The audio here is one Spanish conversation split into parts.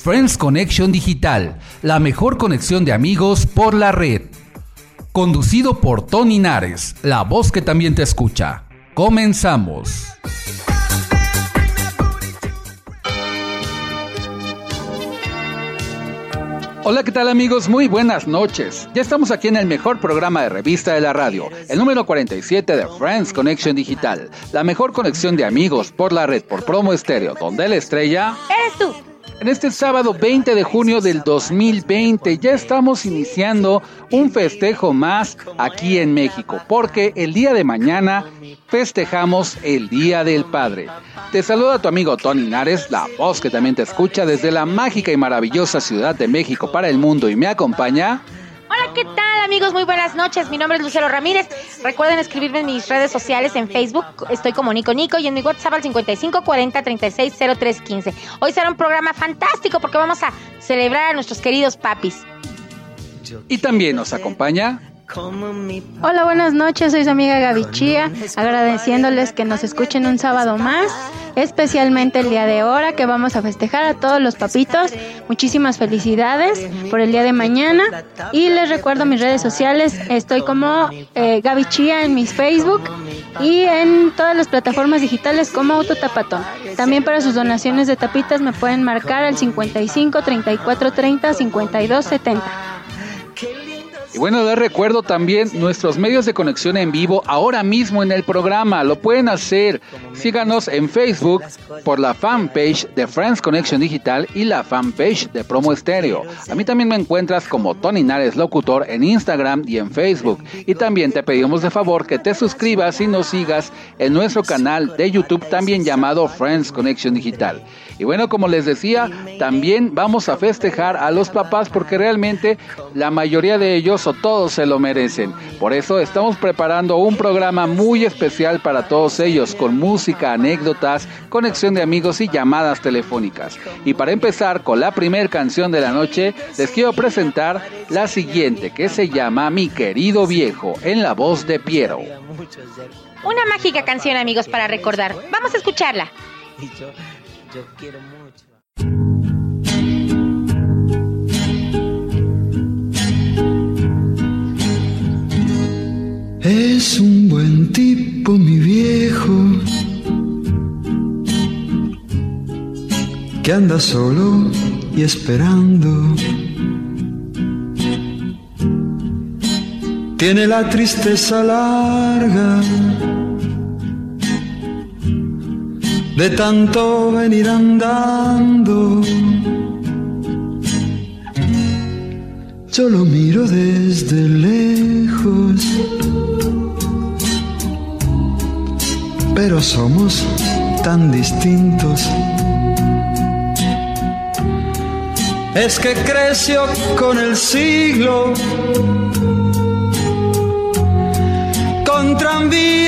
Friends Connection Digital, la mejor conexión de amigos por la red. Conducido por Tony Nares, la voz que también te escucha. Comenzamos. Hola, ¿qué tal amigos? Muy buenas noches. Ya estamos aquí en el mejor programa de revista de la radio, el número 47 de Friends Connection Digital, la mejor conexión de amigos por la red por promo estéreo, donde la estrella... Eres tú. En este sábado 20 de junio del 2020 ya estamos iniciando un festejo más aquí en México, porque el día de mañana festejamos el Día del Padre. Te saluda tu amigo Tony Nares, la voz que también te escucha desde la mágica y maravillosa Ciudad de México para el mundo y me acompaña... Hola, ¿qué tal amigos? Muy buenas noches. Mi nombre es Lucero Ramírez. Recuerden escribirme en mis redes sociales en Facebook. Estoy como Nico Nico y en mi WhatsApp al 55 40 36 03 15. Hoy será un programa fantástico porque vamos a celebrar a nuestros queridos papis. Y también nos acompaña Hola, buenas noches, soy su amiga Gaby Chía, agradeciéndoles que nos escuchen un sábado más, especialmente el día de ahora que vamos a festejar a todos los papitos. Muchísimas felicidades por el día de mañana y les recuerdo mis redes sociales, estoy como eh, Gaby Chía en mis Facebook y en todas las plataformas digitales como Autotapatón. También para sus donaciones de tapitas me pueden marcar al 55 34 30 52 70. Y bueno, les recuerdo también nuestros medios de conexión en vivo ahora mismo en el programa. Lo pueden hacer. Síganos en Facebook por la fanpage de Friends Connection Digital y la fanpage de Promo Estéreo. A mí también me encuentras como Tony Nares Locutor en Instagram y en Facebook. Y también te pedimos de favor que te suscribas y nos sigas en nuestro canal de YouTube también llamado Friends Connection Digital. Y bueno, como les decía, también vamos a festejar a los papás porque realmente la mayoría de ellos o todos se lo merecen. Por eso estamos preparando un programa muy especial para todos ellos con música, anécdotas, conexión de amigos y llamadas telefónicas. Y para empezar con la primera canción de la noche, les quiero presentar la siguiente que se llama Mi querido viejo en la voz de Piero. Una mágica canción amigos para recordar. Vamos a escucharla. Yo quiero mucho. Es un buen tipo, mi viejo, que anda solo y esperando. Tiene la tristeza larga de tanto venir andando. Yo lo miro desde lejos, pero somos tan distintos. Es que creció con el siglo, con tranvía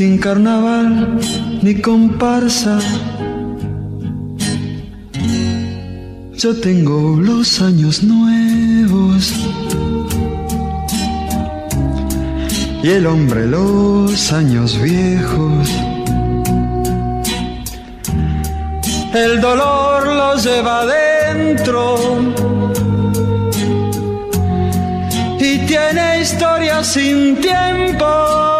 sin carnaval ni comparsa. Yo tengo los años nuevos y el hombre los años viejos. El dolor los lleva adentro y tiene historia sin tiempo.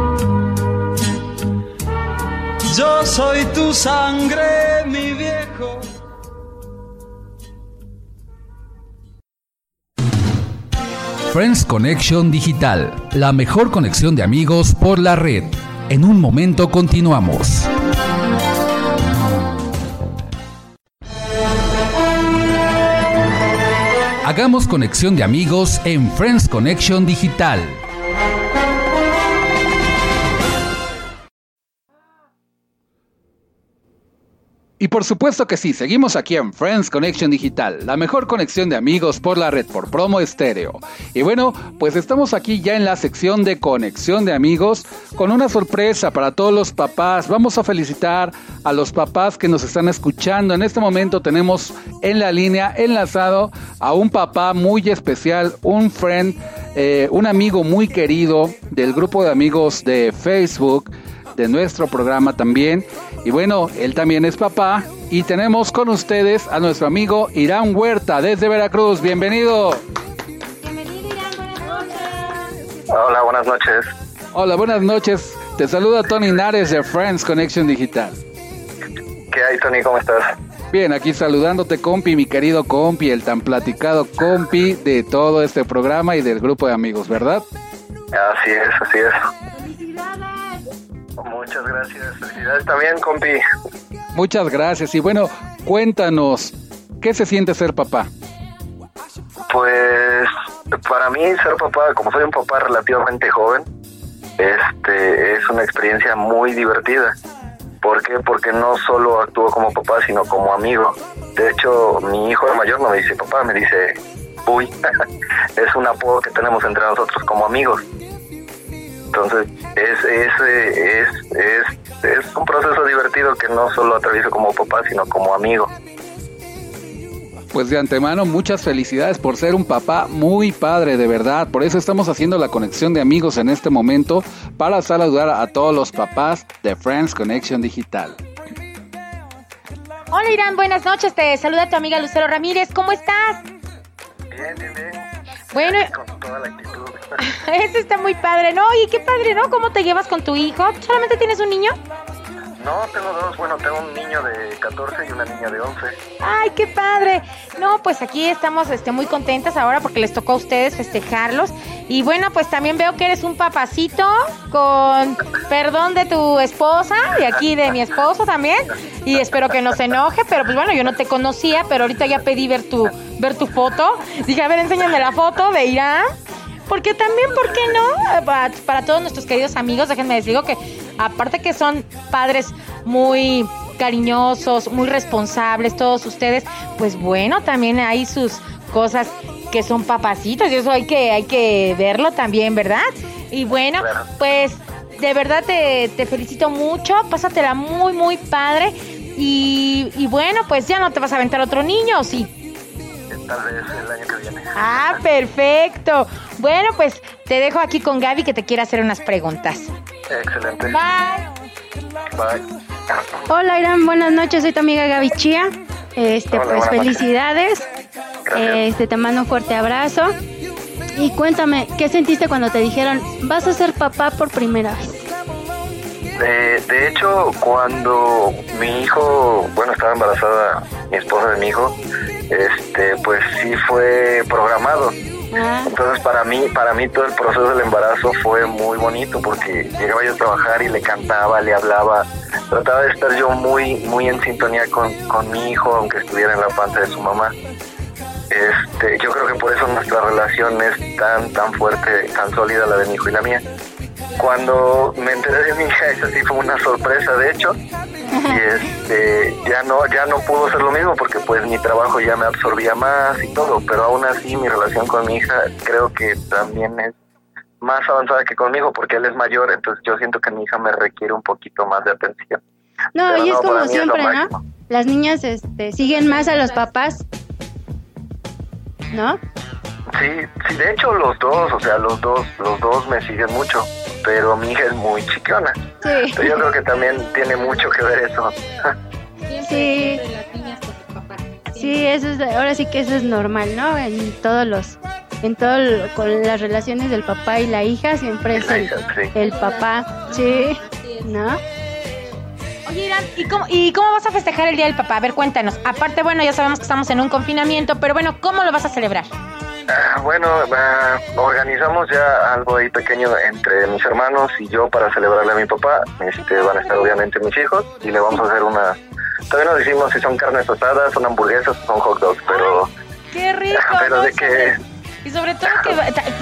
Soy tu sangre, mi viejo. Friends Connection Digital, la mejor conexión de amigos por la red. En un momento continuamos. Hagamos conexión de amigos en Friends Connection Digital. Y por supuesto que sí, seguimos aquí en Friends Connection Digital, la mejor conexión de amigos por la red por promo estéreo. Y bueno, pues estamos aquí ya en la sección de conexión de amigos con una sorpresa para todos los papás. Vamos a felicitar a los papás que nos están escuchando. En este momento tenemos en la línea enlazado a un papá muy especial, un friend, eh, un amigo muy querido del grupo de amigos de Facebook de nuestro programa también. Y bueno, él también es papá. Y tenemos con ustedes a nuestro amigo Irán Huerta desde Veracruz. Bienvenido. Bienvenido, Irán. Buenas noches. Hola, buenas noches. Hola, buenas noches. Te saluda Tony Nares de Friends Connection Digital. ¿Qué hay, Tony? ¿Cómo estás? Bien, aquí saludándote, compi, mi querido compi, el tan platicado compi de todo este programa y del grupo de amigos, ¿verdad? Así es, así es. Gracias. Felicidades también, compi. Muchas gracias. Y bueno, cuéntanos, ¿qué se siente ser papá? Pues para mí ser papá, como soy un papá relativamente joven, este es una experiencia muy divertida. ¿Por qué? Porque no solo actúo como papá, sino como amigo. De hecho, mi hijo mayor no me dice papá, me dice uy. es un apodo que tenemos entre nosotros como amigos. Entonces, es, es, es, es, es un proceso divertido que no solo atravieso como papá, sino como amigo. Pues de antemano, muchas felicidades por ser un papá muy padre, de verdad. Por eso estamos haciendo la conexión de amigos en este momento para saludar a todos los papás de Friends Connection Digital. Hola, Irán. Buenas noches. Te saluda tu amiga Lucero Ramírez. ¿Cómo estás? Bien, bien, bien. Bueno, Con toda la actitud. eso está muy padre, ¿no? Y qué padre, ¿no? ¿Cómo te llevas con tu hijo? ¿Solamente tienes un niño? No, tengo dos. Bueno, tengo un niño de 14 y una niña de 11. Ay, qué padre. No, pues aquí estamos este, muy contentas ahora porque les tocó a ustedes festejarlos. Y bueno, pues también veo que eres un papacito con perdón de tu esposa y aquí de mi esposo también. Y espero que no se enoje, pero pues bueno, yo no te conocía, pero ahorita ya pedí ver tu, ver tu foto. Dije, a ver, enséñame la foto de Irán. Porque también, ¿por qué no? Para, para todos nuestros queridos amigos, déjenme decir que aparte que son padres muy cariñosos, muy responsables, todos ustedes, pues bueno, también hay sus cosas que son papacitos y eso hay que, hay que verlo también, ¿verdad? Y bueno, pues de verdad te, te felicito mucho, pásatela muy, muy padre. Y, y bueno, pues ya no te vas a aventar otro niño, ¿o sí? Tal vez el año que viene. Ah, perfecto. Bueno, pues te dejo aquí con Gaby que te quiere hacer unas preguntas. Excelente. Bye. Bye. Hola Irán, buenas noches, soy tu amiga Gaby Chía. Este, Hola, pues felicidades. Este, te mando un fuerte abrazo. Y cuéntame, ¿qué sentiste cuando te dijeron, vas a ser papá por primera vez? De, de hecho, cuando mi hijo, bueno, estaba embarazada mi esposa de mi hijo, este, pues sí fue programado. Ah. Entonces para mí, para mí todo el proceso del embarazo fue muy bonito porque llegaba yo a trabajar y le cantaba, le hablaba, trataba de estar yo muy, muy en sintonía con, con mi hijo, aunque estuviera en la panza de su mamá. Este, yo creo que por eso nuestra relación es tan, tan fuerte, tan sólida la de mi hijo y la mía. Cuando me enteré de mi hija, eso sí fue una sorpresa, de hecho, y este, ya no, ya no pudo ser lo mismo porque pues mi trabajo ya me absorbía más y todo, pero aún así mi relación con mi hija creo que también es más avanzada que conmigo porque él es mayor, entonces yo siento que mi hija me requiere un poquito más de atención. No, Pero y es no, como es siempre, ¿no? Las niñas este, siguen más a los papás, ¿no? Sí, sí, de hecho los dos, o sea, los dos, los dos me siguen mucho, pero mi hija es muy chiquiona. Sí. Pero yo creo que también tiene mucho que ver eso. Sí. Sí, eso es, ahora sí que eso es normal, ¿no? En todos los, en todo, lo- con las relaciones del papá y la hija siempre es el, hija, sí. el papá, sí, ¿no? Oye, Irán, ¿y cómo, ¿y cómo vas a festejar el Día del Papá? A ver, cuéntanos. Aparte, bueno, ya sabemos que estamos en un confinamiento, pero bueno, ¿cómo lo vas a celebrar? Ah, bueno, organizamos ya algo ahí pequeño entre mis hermanos y yo para celebrarle a mi papá. Este, van a estar obviamente mis hijos y le vamos a hacer una... Todavía no decimos si son carnes asadas, son hamburguesas son hot dogs, pero... ¡Qué rico! Pero ¿no? de que... Y sobre todo que,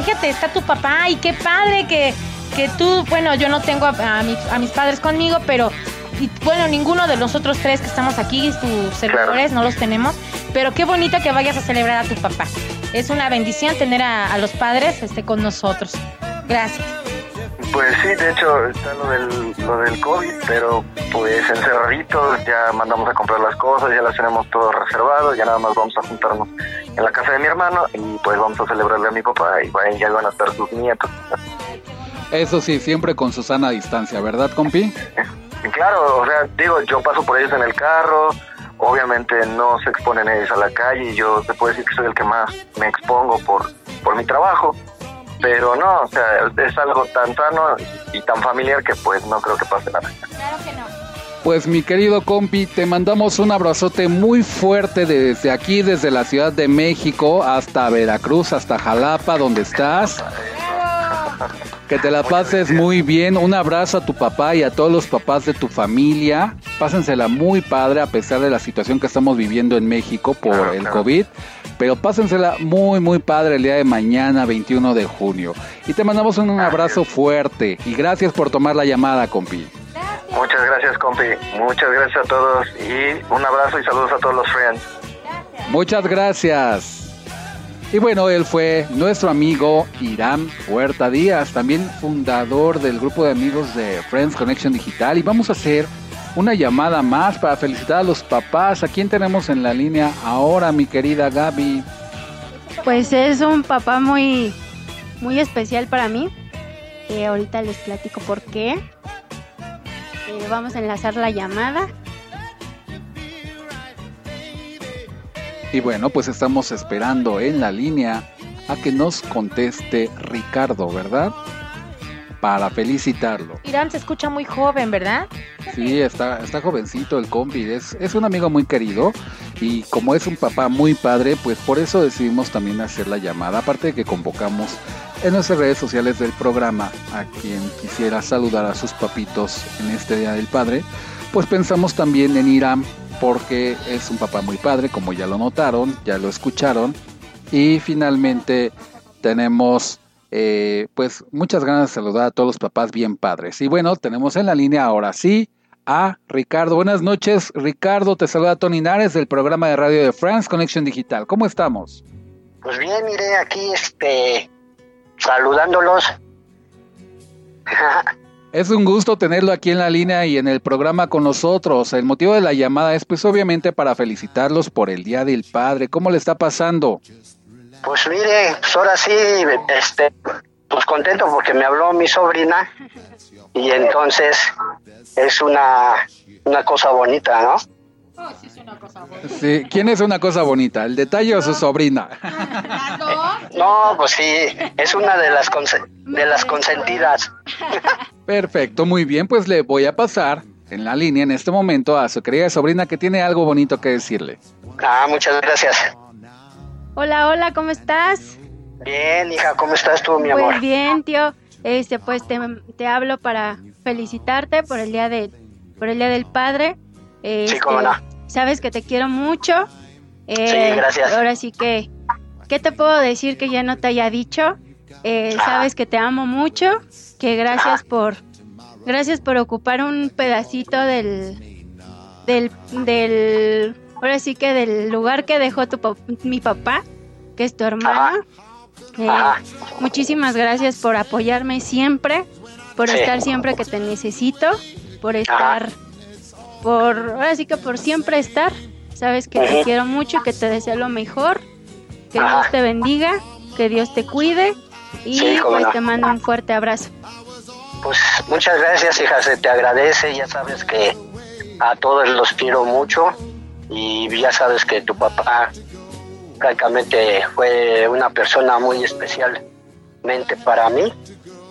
fíjate, está tu papá y qué padre que, que tú, bueno, yo no tengo a, a mis, a mis padres conmigo, pero, y, bueno, ninguno de los otros tres que estamos aquí, tus servidores, no los tenemos, pero qué bonito que vayas a celebrar a tu papá. Es una bendición tener a, a los padres este, con nosotros. Gracias. Pues sí, de hecho está lo del, lo del COVID, pero pues encerraditos, ya mandamos a comprar las cosas, ya las tenemos todo reservado, ya nada más vamos a juntarnos en la casa de mi hermano y pues vamos a celebrarle a mi papá y bueno, ya van a estar sus nietos. Eso sí, siempre con Susana a distancia, ¿verdad, compi? Y claro, o sea, digo, yo paso por ellos en el carro, obviamente no se exponen ellos a la calle, y yo te puedo decir que soy el que más me expongo por, por mi trabajo, pero no, o sea, es algo tan sano y tan familiar que pues no creo que pase nada. Claro que no. Pues mi querido compi, te mandamos un abrazote muy fuerte desde aquí, desde la Ciudad de México hasta Veracruz, hasta Jalapa, donde estás. Que te la pases muy bien. Un abrazo a tu papá y a todos los papás de tu familia. Pásensela muy padre a pesar de la situación que estamos viviendo en México por Claro, el claro. COVID. Pero pásensela muy, muy padre el día de mañana, 21 de junio. Y te mandamos un abrazo fuerte. Y gracias por tomar la llamada, compi. Muchas gracias, compi, muchas gracias a todos y un abrazo y saludos a todos los friends. Muchas gracias. Y bueno, él fue nuestro amigo Irán Huerta Díaz, también fundador del grupo de amigos de Friends Connection Digital. Y vamos a hacer una llamada más para felicitar a los papás. ¿A quién tenemos en la línea ahora, mi querida Gaby? Pues es un papá muy, muy especial para mí. Eh, ahorita les platico por qué. Eh, vamos a enlazar la llamada. Y bueno, pues estamos esperando en la línea a que nos conteste Ricardo, ¿verdad? Para felicitarlo. Irán se escucha muy joven, ¿verdad? Sí, está, está jovencito el compi, es, es un amigo muy querido y como es un papá muy padre, pues por eso decidimos también hacer la llamada, aparte de que convocamos en nuestras redes sociales del programa a quien quisiera saludar a sus papitos en este Día del Padre, pues pensamos también en Irán porque es un papá muy padre, como ya lo notaron, ya lo escucharon, y finalmente tenemos eh, pues muchas ganas de saludar a todos los papás bien padres. Y bueno, tenemos en la línea ahora sí a Ricardo. Buenas noches, Ricardo. Te saluda Tony Nares del programa de radio de France Connection Digital. ¿Cómo estamos? Pues bien, mire, aquí este saludándolos. Es un gusto tenerlo aquí en la línea y en el programa con nosotros. El motivo de la llamada es pues obviamente para felicitarlos por el Día del Padre. ¿Cómo le está pasando? Pues mire, pues ahora sí, este, pues contento porque me habló mi sobrina y entonces es una, una cosa bonita, ¿no? Sí, ¿quién es una cosa bonita? ¿El detalle o su sobrina? No, pues sí, es una de las de las consentidas. Perfecto, muy bien, pues le voy a pasar en la línea en este momento a su querida sobrina que tiene algo bonito que decirle. Ah, muchas gracias. Hola, hola, ¿cómo estás? Bien, hija, ¿cómo estás tú, mi amor? Pues bien, tío. Este, pues te, te hablo para felicitarte por el día de, por el día del padre. Este, cómo no. Sabes que te quiero mucho. Sí, gracias. Ahora sí que, ¿qué te puedo decir que ya no te haya dicho? Eh, sabes que te amo mucho, que gracias por, gracias por ocupar un pedacito del, del, del, ahora sí que del lugar que dejó tu mi papá, que es tu hermano. Eh, muchísimas gracias por apoyarme siempre, por Sí. estar siempre que te necesito, por estar, por, ahora sí que por siempre estar. Sabes que te quiero mucho, que te deseo lo mejor, que. Dios te bendiga, que Dios te cuide y Sí, pues no. te mando un fuerte abrazo. Pues muchas gracias, hija, se te agradece. Ya sabes que a todos los quiero mucho y ya sabes que tu papá francamente fue una persona muy especialmente para mí,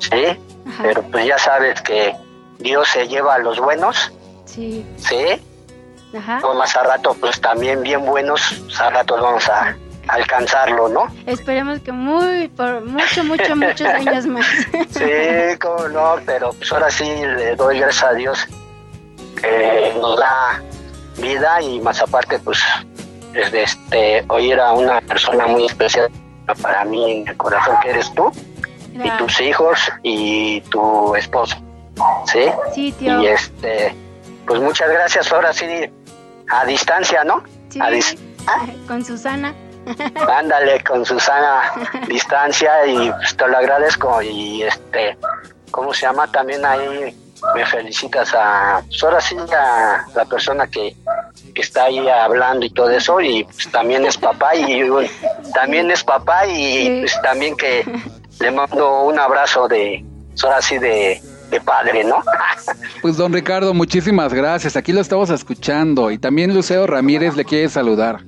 ¿sí? Ajá. Pero pues ya sabes que Dios se lleva a los buenos, Sí, ¿sí? ajá. Más a rato pues también bien buenos, a rato vamos a alcanzarlo, ¿no? Esperemos que muy, por mucho, mucho, muchos años más. Sí, cómo no, pero pues ahora sí le doy gracias a Dios que nos da vida y más aparte pues desde este oír a una persona muy especial para mí en el corazón que eres tú y tus hijos y tu esposo, ¿sí? Sí, tío. Y este, pues muchas gracias ahora sí a distancia, ¿no? Sí, A dis- con Susana. Ándale con Susana distancia y pues, te lo agradezco y este, ¿cómo se llama? También ahí me felicitas a, pues ahora sí a la persona que, que está ahí hablando y todo eso y pues también es papá y también es papá y pues también que le mando un abrazo de, pues, ahora sí de, de padre, ¿no? Pues don Ricardo, muchísimas gracias. Aquí lo estamos escuchando. Y también Luceo Ramírez le quiere saludar.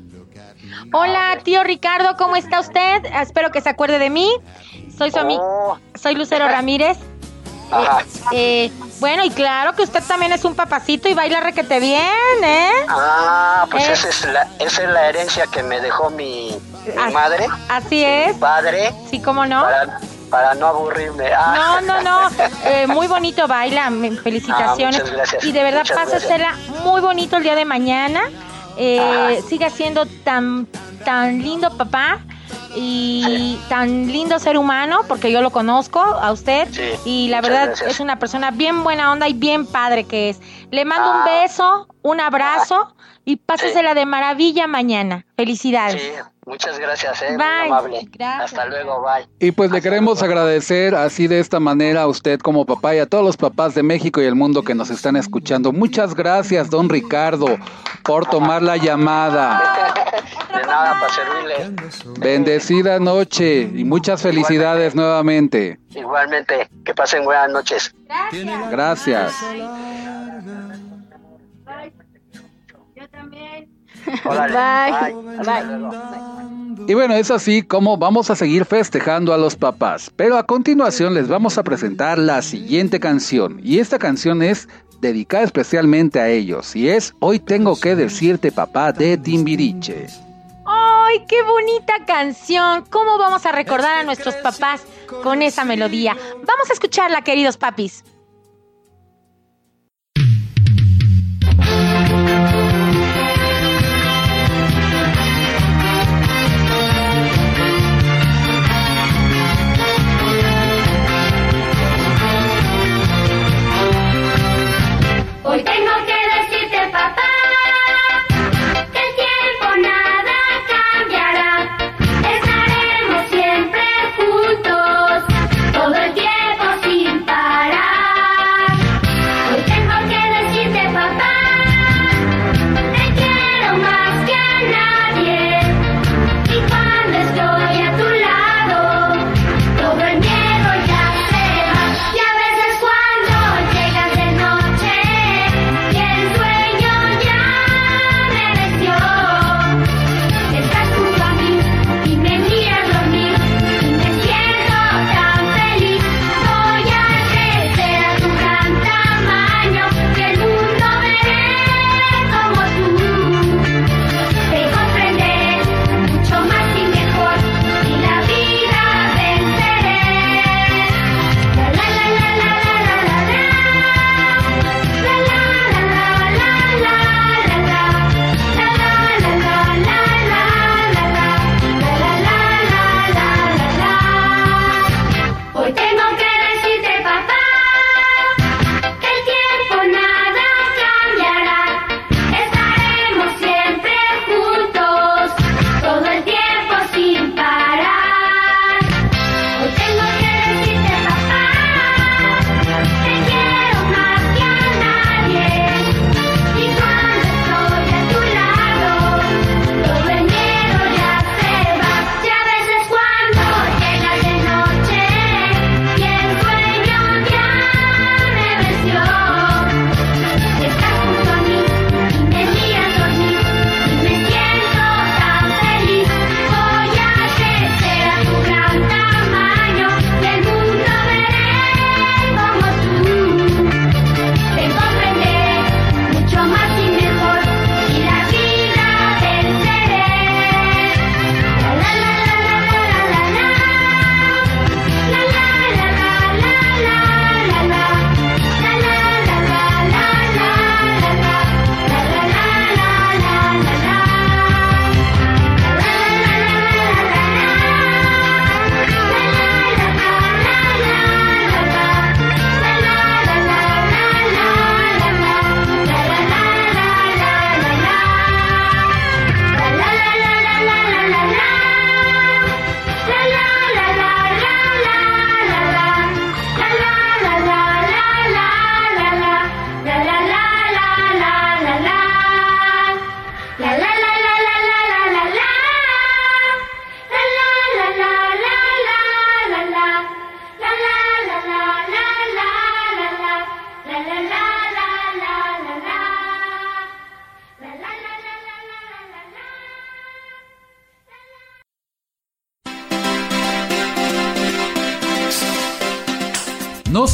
Hola, tío Ricardo, ¿cómo está usted? Espero que se acuerde de mí. Soy su amigo, Oh, soy Lucero Ramírez. ajá. Eh, bueno, y claro que usted también es un papacito y baila requete bien, ¿eh? Ah, pues Eh. esa, es la, esa es la herencia que me dejó mi, mi Ah. madre, Así es. mi padre, Sí, cómo no. para, para no aburrirme. Ah. No, no, no. Eh, muy bonito baila. me- Felicitaciones. Ah, muchas gracias. Y de verdad, pásasela muy bonito el día de mañana. Eh, Ajá. siga siendo tan, tan lindo papá y tan lindo ser humano, porque yo lo conozco a usted. Sí, y la verdad gracias. es una persona bien buena onda y bien padre que es. Le mando un Ah. beso, un abrazo y pásasela de maravilla mañana. Felicidades. Sí, muchas gracias, eh, Bye. muy amable. Gracias. Hasta luego, bye. Y pues le queremos luego. agradecer así de esta manera a usted como papá y a todos los papás de México y el mundo que nos están escuchando. Muchas gracias, don Ricardo, por tomar la llamada. De nada, para servirle. Bendecida noche y muchas felicidades nuevamente. Igualmente, que pasen buenas noches. Gracias. Órale, Bye. bye. Luego. Y bueno, es así como vamos a seguir festejando a los papás. Pero a continuación les vamos a presentar la siguiente canción. Y esta canción es dedicada especialmente a ellos. Y es Hoy tengo que decirte papá de Timbiriche. ¡Ay, qué bonita canción! ¿Cómo vamos a recordar a nuestros papás con esa melodía? Vamos a escucharla, queridos papis.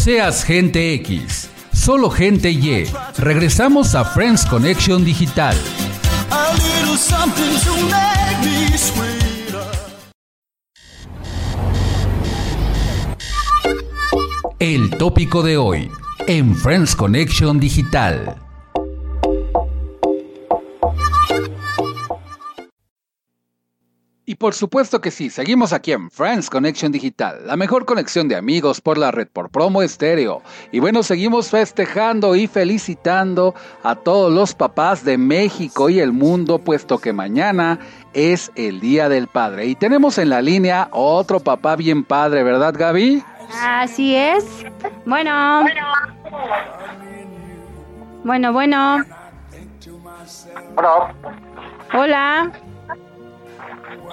Seas gente X, solo gente Y. Regresamos a Friends Connection Digital. El tópico de hoy en Friends Connection Digital. Por supuesto que sí, seguimos aquí en Friends Connection Digital, la mejor conexión de amigos por la red por promo estéreo. Y bueno, seguimos festejando y felicitando a todos los papás de México y el mundo, puesto que mañana es el Día del Padre. Y tenemos en la línea otro papá bien padre, ¿verdad Gaby? Así es. Bueno. Bueno, bueno. Bueno, Hola.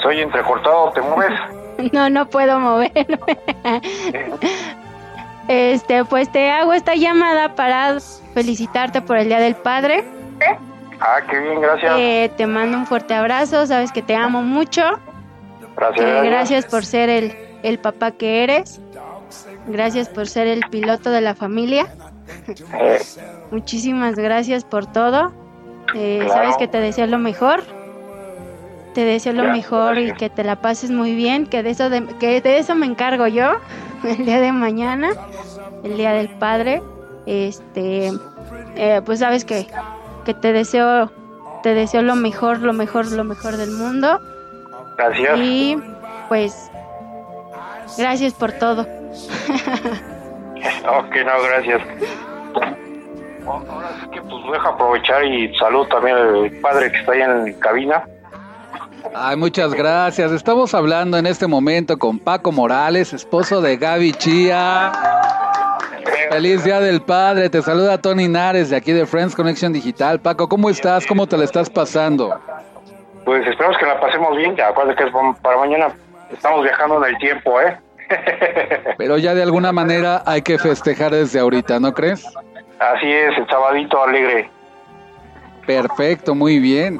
Soy entrecortado, ¿te mueves? No, no puedo moverme. Este, pues te hago esta llamada para felicitarte por el Día del Padre. Ah, qué bien, gracias. Eh, te mando un fuerte abrazo, sabes que te amo mucho. Gracias. Que gracias por ser el, el papá que eres. Gracias por ser el piloto de la familia. Eh, Muchísimas gracias por todo. Eh, Claro. Sabes que te deseo lo mejor. Te deseo lo mejor y que te la pases muy bien. Que de eso de, que de eso me encargo yo el día de mañana, el día del padre. Este, eh, pues sabes que, que te deseo, te deseo lo mejor, lo mejor, lo mejor del mundo. gracias. Y pues gracias por todo. Ok, no, gracias. Ahora sí que pues deja aprovechar y salud también al padre que está ahí en cabina. Ay, muchas gracias. Estamos hablando en este momento con Paco Morales, esposo de Gaby Chía. Feliz Día del Padre. Te saluda Tony Nares de aquí de Friends Connection Digital. Paco, ¿cómo estás? ¿Cómo te la estás pasando? Pues esperamos que la pasemos bien. Ya, acuérdate que es para mañana. Estamos viajando en el tiempo, ¿eh? Pero ya de alguna manera hay que festejar desde ahorita, ¿no crees? Así es, el sabadito alegre. Perfecto, muy bien.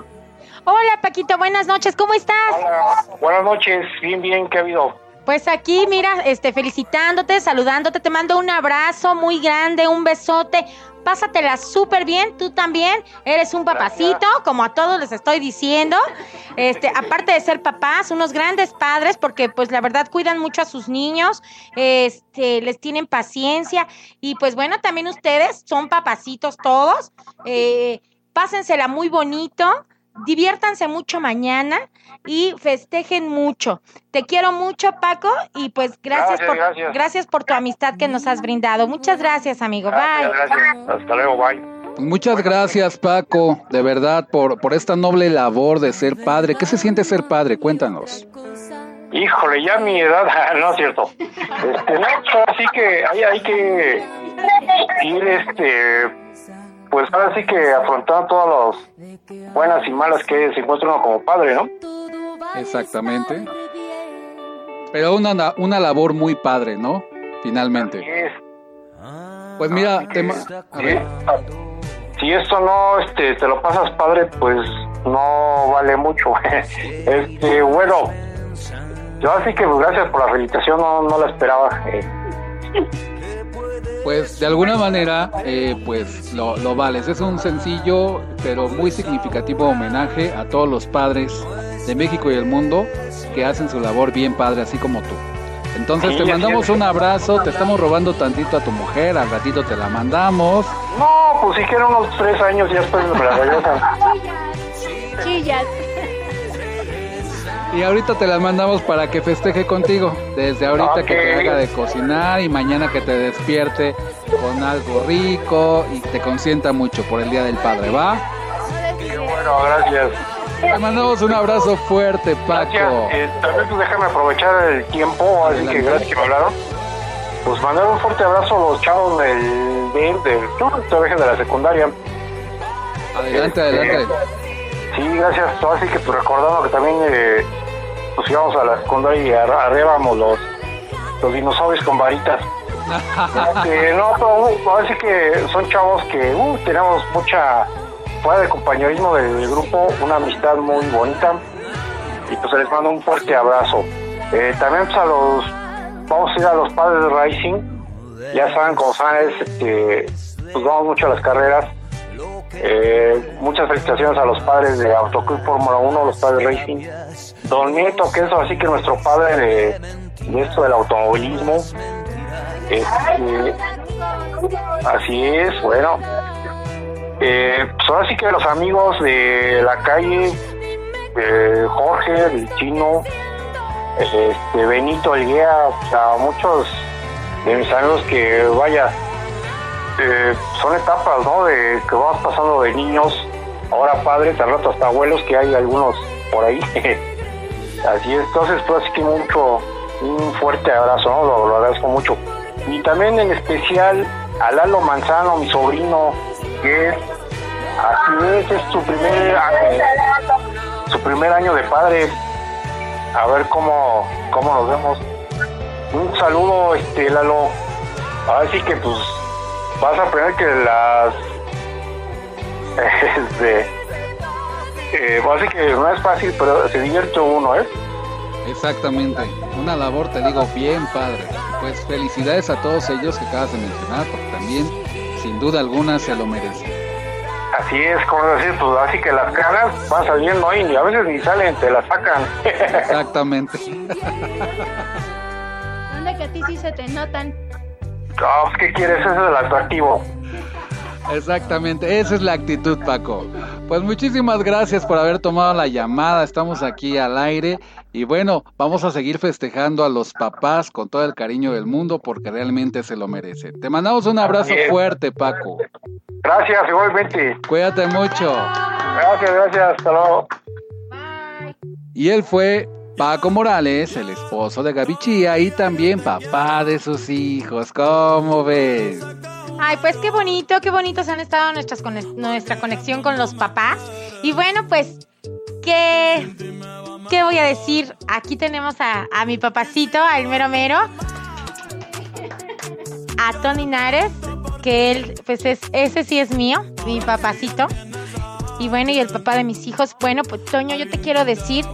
Hola, Paquito, buenas noches, ¿cómo estás? Hola, buenas noches, bien, bien, ¿qué ha habido? Pues aquí, mira, este, felicitándote, saludándote, te mando un abrazo muy grande, un besote. Pásatela súper bien, tú también eres un papacito, como a todos les estoy diciendo. Este, aparte de ser papás, unos grandes padres, porque pues la verdad cuidan mucho a sus niños, este, les tienen paciencia y pues bueno, también ustedes son papacitos todos. Eh, pásensela muy bonito, diviértanse mucho mañana y festejen mucho. Te quiero mucho, Paco, y pues gracias, Gracias, por gracias. gracias por tu amistad que nos has brindado. Muchas gracias, amigo. Gracias, Bye. gracias. Hasta luego, bye. Muchas gracias, Paco, de verdad, por, por esta noble labor de ser padre. ¿Qué se siente ser padre? Cuéntanos. Híjole, ya mi edad, no es cierto. Este, no, pues, así que hay, hay que ir, este, pues ahora sí que afrontar todas las buenas y malas que se encuentra uno como padre, ¿no? Exactamente. Pero una, una labor muy padre, ¿no? Finalmente. Es, Pues mira, te ma- a si, ver, si esto no, este, te lo pasas padre, pues no vale mucho. Este, bueno, yo así que pues, gracias por la felicitación, no, no la esperaba. Pues de alguna manera, eh, pues lo, lo vales. Es un sencillo, pero muy significativo homenaje a todos los padres de México y el mundo que hacen su labor bien padre, así como tú. Entonces te mandamos un abrazo, te estamos robando tantito a tu mujer, al ratito te la mandamos. no, pues si quieren unos tres años ya la regresan. Chillas. Y ahorita te la mandamos para que festeje contigo. Desde ahorita que te haga de cocinar y mañana que te despierte con algo rico y te consienta mucho por el Día del Padre, ¿va? Qué bueno, gracias. Te mandamos un abrazo fuerte, Paco. Gracias. Eh, también pues déjame aprovechar el tiempo, así que gracias que me hablaron. Pues mandar un fuerte abrazo a los chavos del del, del de la secundaria. Adelante, Este, adelante. Sí, gracias. Así que pues recordando que también eh, pues íbamos a la secundaria y ar- arreábamos los los dinosaurios con varitas. Este, no, pero uh, ahora sí que son chavos que uh, tenemos mucha fuera de compañerismo del, del grupo, una amistad muy bonita y pues les mando un fuerte abrazo. Eh, también pues a los, vamos a ir a los padres de Rising, Ya saben, como saben, es, este, pues vamos mucho a las carreras. Eh, muchas felicitaciones a los padres de Autoclub Fórmula 1, los padres Racing. Don Nieto, que es así que nuestro padre de, esto del automovilismo. Este, así es, bueno. Eh, pues ahora sí que los amigos de la calle, eh, Jorge, el chino, este, Benito, el guía, o sea, muchos de mis amigos que vaya, eh, son etapas, ¿no? De que vamos pasando de niños, ahora padres, al rato hasta abuelos, que hay algunos por ahí. así es, entonces, pues así que mucho, un fuerte abrazo, ¿no? Lo, lo agradezco mucho. Y también en especial a Lalo Manzano, mi sobrino, que es, así es, es su primer su primer año de padre. A ver cómo, cómo nos vemos. Un saludo, este, Lalo. Ahora sí que pues vas a aprender que las este eh, así que no es fácil pero se divierte uno ¿eh? Exactamente, una labor te digo bien padre. Pues felicidades a todos ellos que acabas de mencionar, porque también sin duda alguna se lo merecen. así es como decir pues así que las caras van saliendo ahí y a veces ni salen te las sacan Exactamente. ¿Dónde que a ti sí se te notan? Ah, pues, ¿qué quieres? Ese es el atractivo Exactamente, esa es la actitud, Paco. Pues muchísimas gracias por haber tomado la llamada. Estamos aquí al aire y bueno, vamos a seguir festejando a los papás con todo el cariño del mundo porque realmente se lo merecen. Te mandamos un abrazo fuerte, Paco. gracias igualmente Cuídate mucho. gracias gracias hasta luego Y él fue Paco Morales, el esposo de Gaby Chía y también papá de sus hijos. ¿Cómo ves? Ay, pues qué bonito, qué bonitos han estado nuestras nuestra conexión con los papás. Y bueno, pues, ¿qué, qué voy a decir? Aquí tenemos a, a mi papacito, al mero mero, a Tony Nares, que él, pues es, ese sí es mío, mi papacito. Y bueno, y el papá de mis hijos. Bueno, pues Toño, yo te quiero decir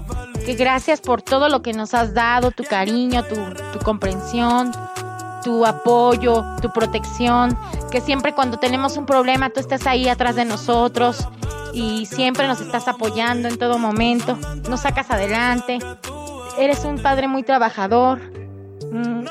que gracias por todo lo que nos has dado, tu cariño, tu comprensión, tu apoyo, tu protección, que siempre cuando tenemos un problema tú estás ahí atrás de nosotros y siempre nos estás apoyando en todo momento, nos sacas adelante, eres un padre muy trabajador. Mm,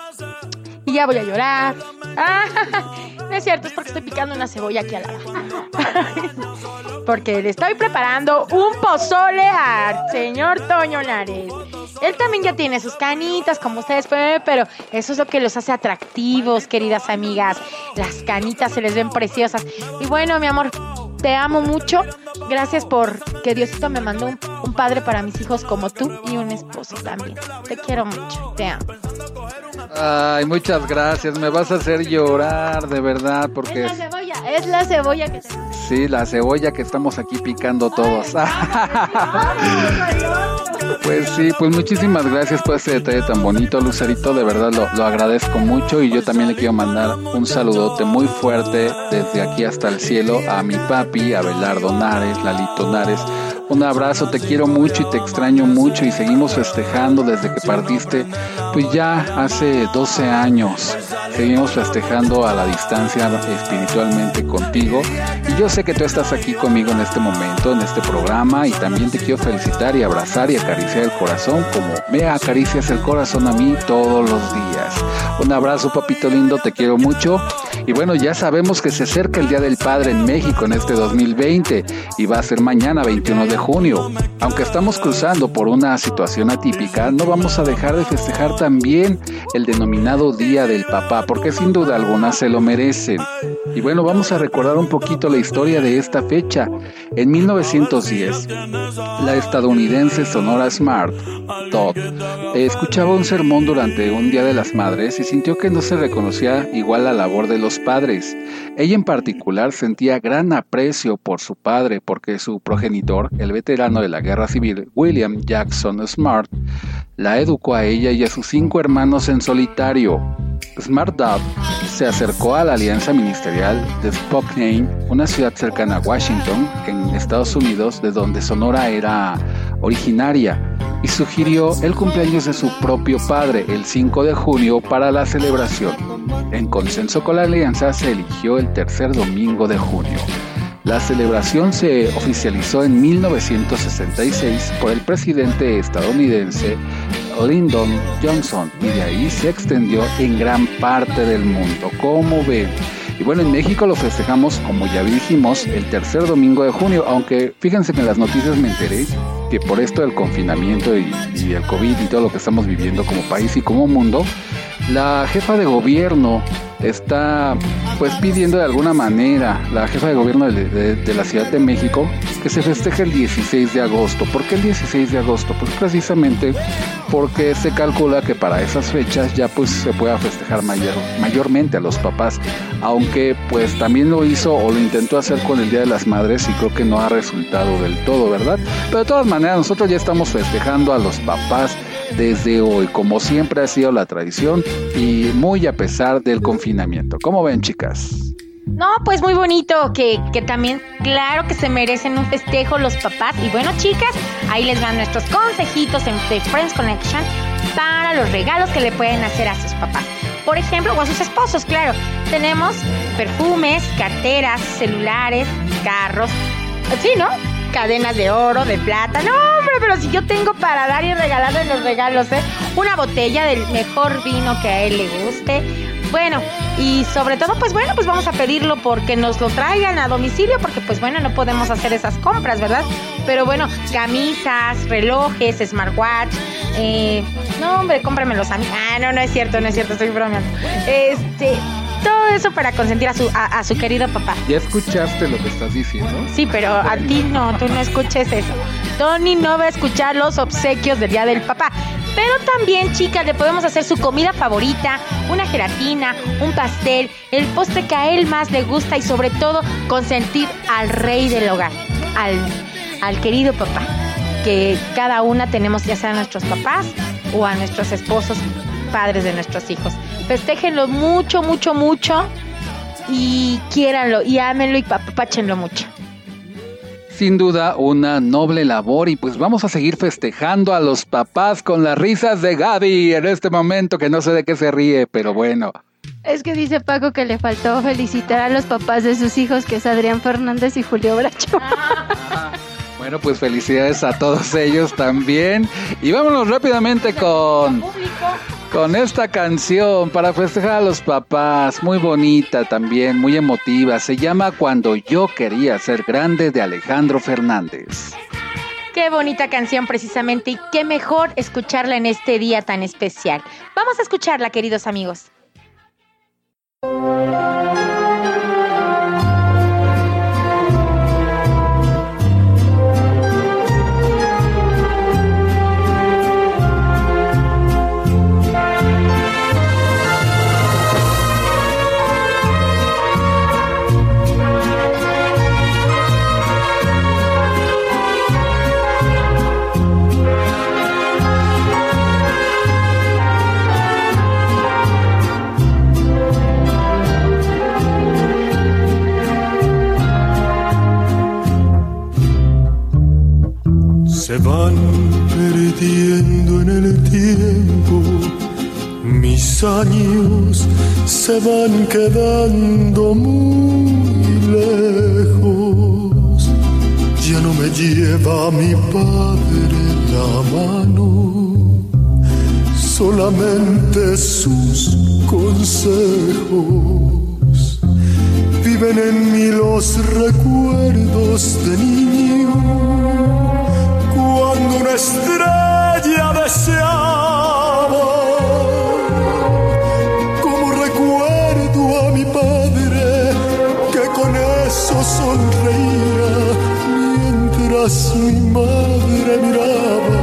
Y ya voy a llorar. Ah, no es cierto, es porque estoy picando una cebolla aquí al lado. Porque le estoy preparando un pozole al señor Toño Nares. Él también ya tiene sus canitas, como ustedes pueden ver, pero eso es lo que los hace atractivos, queridas amigas. Las canitas se les ven preciosas. Y bueno, mi amor, te amo mucho. Gracias por que Diosito me mandó un, un padre para mis hijos como tú y un esposo también. Te quiero mucho, te amo. Ay, muchas gracias. Me vas a hacer llorar, de verdad, porque Es la cebolla, es la cebolla que sí, la cebolla que estamos aquí picando todos. Pues sí, pues muchísimas gracias por este detalle tan bonito, Lucerito. De verdad lo, lo agradezco mucho y yo también le quiero mandar un saludote muy fuerte desde aquí hasta el cielo a mi papi, a Belardo Nares, Lalito Nares. Un abrazo, te quiero mucho y te extraño mucho y seguimos festejando desde que partiste, pues ya hace 12 años. Seguimos festejando a la distancia espiritualmente contigo y yo sé que tú estás aquí conmigo en este momento, en este programa y también te quiero felicitar y abrazar y acariciar el corazón como me acaricias el corazón a mí todos los días. Un abrazo papito lindo, te quiero mucho y bueno, ya sabemos que se acerca el Día del Padre en México en este 2020 y va a ser mañana 21 de junio. Aunque estamos cruzando por una situación atípica, no vamos a dejar de festejar también el denominado Día del Papá, porque sin duda alguna se lo merecen. Y bueno, vamos a recordar un poquito la historia de esta fecha. En 1910, la estadounidense Sonora Smart, Todd, escuchaba un sermón durante un Día de las Madres y sintió que no se reconocía igual la labor de los padres. Ella en particular sentía gran aprecio por su padre porque su progenitor, el veterano de la guerra civil William Jackson Smart, la educó a ella y a sus cinco hermanos en solitario. Smart Dove se acercó a la alianza ministerial de Spokane, una ciudad cercana a Washington, en Estados Unidos, de donde Sonora era originaria. y sugirió el cumpleaños de su propio padre, el 5 de junio, para la celebración. En consenso con la alianza se eligió el tercer domingo de junio. La celebración se oficializó en 1966 por el presidente estadounidense Lyndon Johnson y de ahí se extendió en gran parte del mundo. Como ven? Y bueno, en México lo festejamos, como ya dijimos, el tercer domingo de junio, aunque fíjense que en las noticias me enteré que por esto del confinamiento y, y el COVID y todo lo que estamos viviendo como país y como mundo, la jefa de gobierno está pues pidiendo de alguna manera, la jefa de gobierno de, la Ciudad de México, que se festeje el 16 de agosto. ¿Por qué el 16 de agosto? Pues precisamente porque se calcula que para esas fechas ya pues se pueda festejar mayor, mayormente a los papás, aunque pues también lo hizo o lo intentó hacer con el Día de las Madres y creo que no ha resultado del todo, ¿verdad? Pero de todas maneras nosotros ya estamos festejando a los papás desde hoy, como siempre ha sido la tradición y muy a pesar del confinamiento. ¿Cómo ven, chicas? No, pues muy bonito, que, que también, claro que se merecen un festejo los papás. Y bueno, chicas, ahí les van nuestros consejitos en de Friends Connection para los regalos que le pueden hacer a sus papás. Por ejemplo, o a sus esposos, claro. Tenemos perfumes, carteras, celulares, carros, sí, ¿no? Cadenas de oro, de plata. No, hombre, pero si yo tengo para dar y regalar los regalos, ¿eh? Una botella del mejor vino que a él le guste. Bueno, y sobre todo, pues bueno, pues vamos a pedirlo porque nos lo traigan a domicilio, porque pues bueno, no podemos hacer esas compras, ¿verdad? Pero bueno, camisas, relojes, smartwatch, eh, no hombre, cómpramelos a mí. Ah, no, no es cierto, no es cierto, estoy bromeando. Este, todo eso para consentir a su, a, a su querido papá. ¿Ya escuchaste lo que estás diciendo? Sí, pero a ti no, tú no escuches eso. Tony no va a escuchar los obsequios del Día del Papá. Pero también, chicas, le podemos hacer su comida favorita, una gelatina, un pastel, el postre que a él más le gusta y sobre todo consentir al rey del hogar, al, al querido papá. Que cada una tenemos ya sea a nuestros papás o a nuestros esposos, padres de nuestros hijos. Festéjenlo mucho, mucho, mucho y quiéranlo y ámenlo y papáchenlo mucho. Sin duda, una noble labor y pues vamos a seguir festejando a los papás con las risas de Gaby en este momento que no sé de qué se ríe, pero bueno. Es que dice Paco que le faltó felicitar a los papás de sus hijos, que es Adrián Fernández y Julio Bracho. Bueno, pues felicidades a todos ellos también. Y vámonos rápidamente con, con esta canción para festejar a los papás. Muy bonita también, muy emotiva. Se llama Cuando yo quería ser grande de Alejandro Fernández. Qué bonita canción precisamente y qué mejor escucharla en este día tan especial. Vamos a escucharla, queridos amigos. Van perdiendo en el tiempo, mis años se van quedando muy lejos, ya no me lleva mi padre la mano, solamente sus consejos. Viven en mí los recuerdos de niño una estrella deseaba. Como recuerdo a mi padre que con eso sonreía mientras mi madre miraba.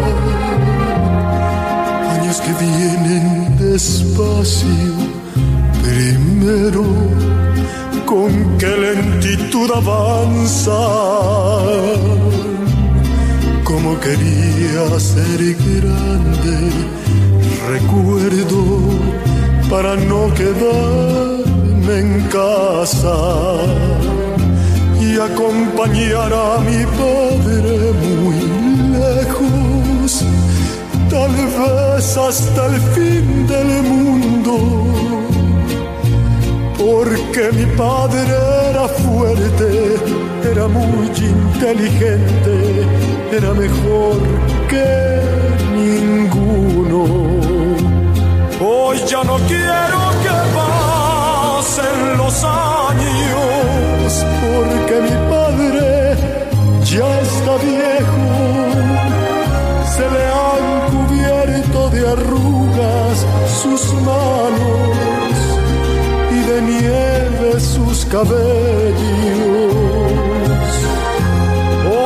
Años que vienen despacio, primero con qué lentitud avanzan como quería ser grande, recuerdo para no quedarme en casa y acompañar a mi padre muy lejos tal vez hasta el fin del mundo. Porque mi padre era fuerte, era muy inteligente, era mejor que ninguno. Hoy ya no quiero que pasen los años, porque mi padre ya está viejo, se le han cubierto de arrugas sus manos y de nieve sus cabellos.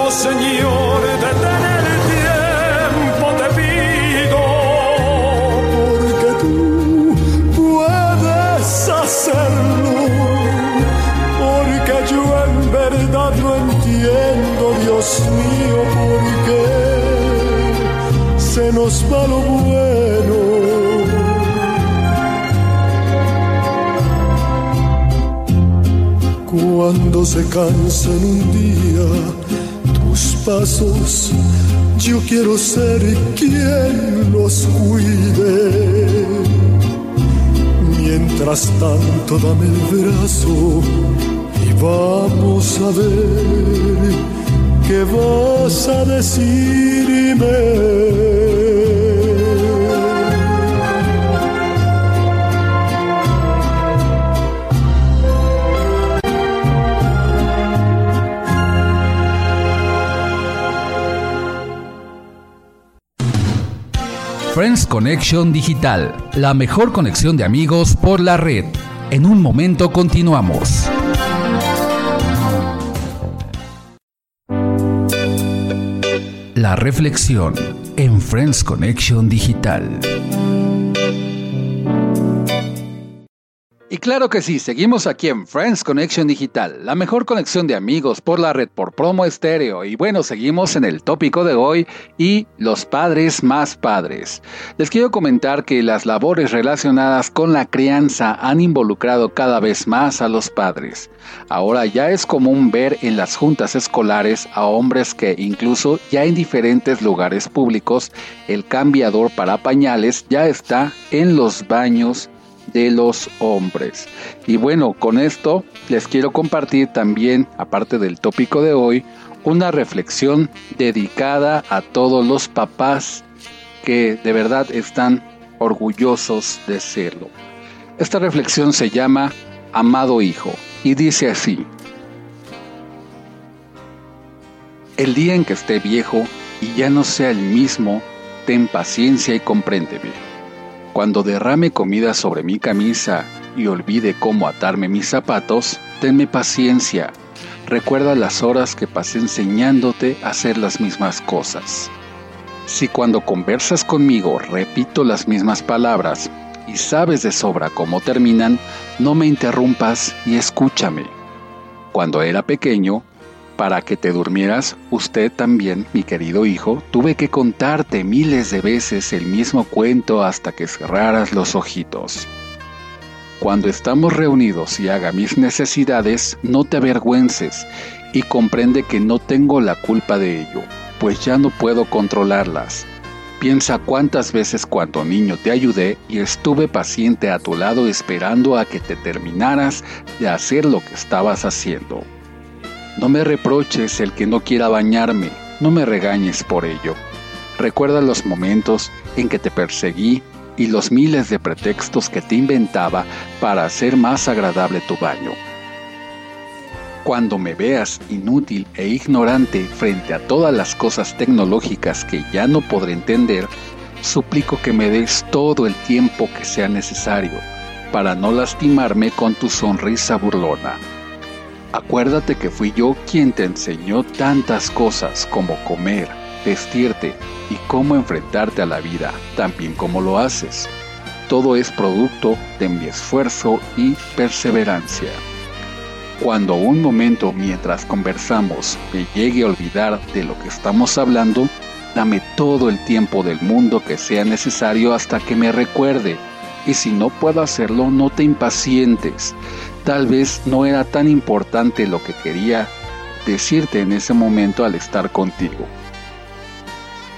Señor, detén el tiempo, te pido, porque tú puedes hacerlo, porque yo en verdad no entiendo, Dios mío, por qué se nos va lo bueno. Cuando se cansan un día tus pasos, yo quiero ser quien los cuide. Mientras tanto, dame el brazo y vamos a ver qué vas a decirme. Friends Connection Digital, la mejor conexión de amigos por la red. En un momento continuamos. La reflexión en Friends Connection Digital. Y claro que sí, seguimos aquí en Friends Connection Digital, la mejor conexión de amigos por la red por promo estéreo. Y bueno, seguimos en el tópico de hoy y los padres más padres. Les quiero comentar que las labores relacionadas con la crianza han involucrado cada vez más a los padres. Ahora ya es común ver en las juntas escolares a hombres que incluso ya en diferentes lugares públicos el cambiador para pañales ya está en los baños de los hombres. Y bueno, con esto les quiero compartir también, aparte del tópico de hoy, una reflexión dedicada a todos los papás que de verdad están orgullosos de serlo. Esta reflexión se llama Amado Hijo y dice así. El día en que esté viejo y ya no sea el mismo, ten paciencia y compréndeme cuando derrame comida sobre mi camisa y olvide cómo atarme mis zapatos, tenme paciencia. Recuerda las horas que pasé enseñándote a hacer las mismas cosas. Si cuando conversas conmigo repito las mismas palabras y sabes de sobra cómo terminan, no me interrumpas y escúchame. Cuando era pequeño, para que te durmieras, usted también, mi querido hijo, tuve que contarte miles de veces el mismo cuento hasta que cerraras los ojitos. Cuando estamos reunidos y haga mis necesidades, no te avergüences y comprende que no tengo la culpa de ello, pues ya no puedo controlarlas. Piensa cuántas veces cuando niño te ayudé y estuve paciente a tu lado esperando a que te terminaras de hacer lo que estabas haciendo. No me reproches el que no quiera bañarme, no me regañes por ello. Recuerda los momentos en que te perseguí y los miles de pretextos que te inventaba para hacer más agradable tu baño. Cuando me veas inútil e ignorante frente a todas las cosas tecnológicas que ya no podré entender, suplico que me des todo el tiempo que sea necesario para no lastimarme con tu sonrisa burlona. Acuérdate que fui yo quien te enseñó tantas cosas como comer, vestirte y cómo enfrentarte a la vida, también como lo haces. Todo es producto de mi esfuerzo y perseverancia. Cuando un momento mientras conversamos me llegue a olvidar de lo que estamos hablando, dame todo el tiempo del mundo que sea necesario hasta que me recuerde. Y si no puedo hacerlo, no te impacientes tal vez no era tan importante lo que quería decirte en ese momento al estar contigo.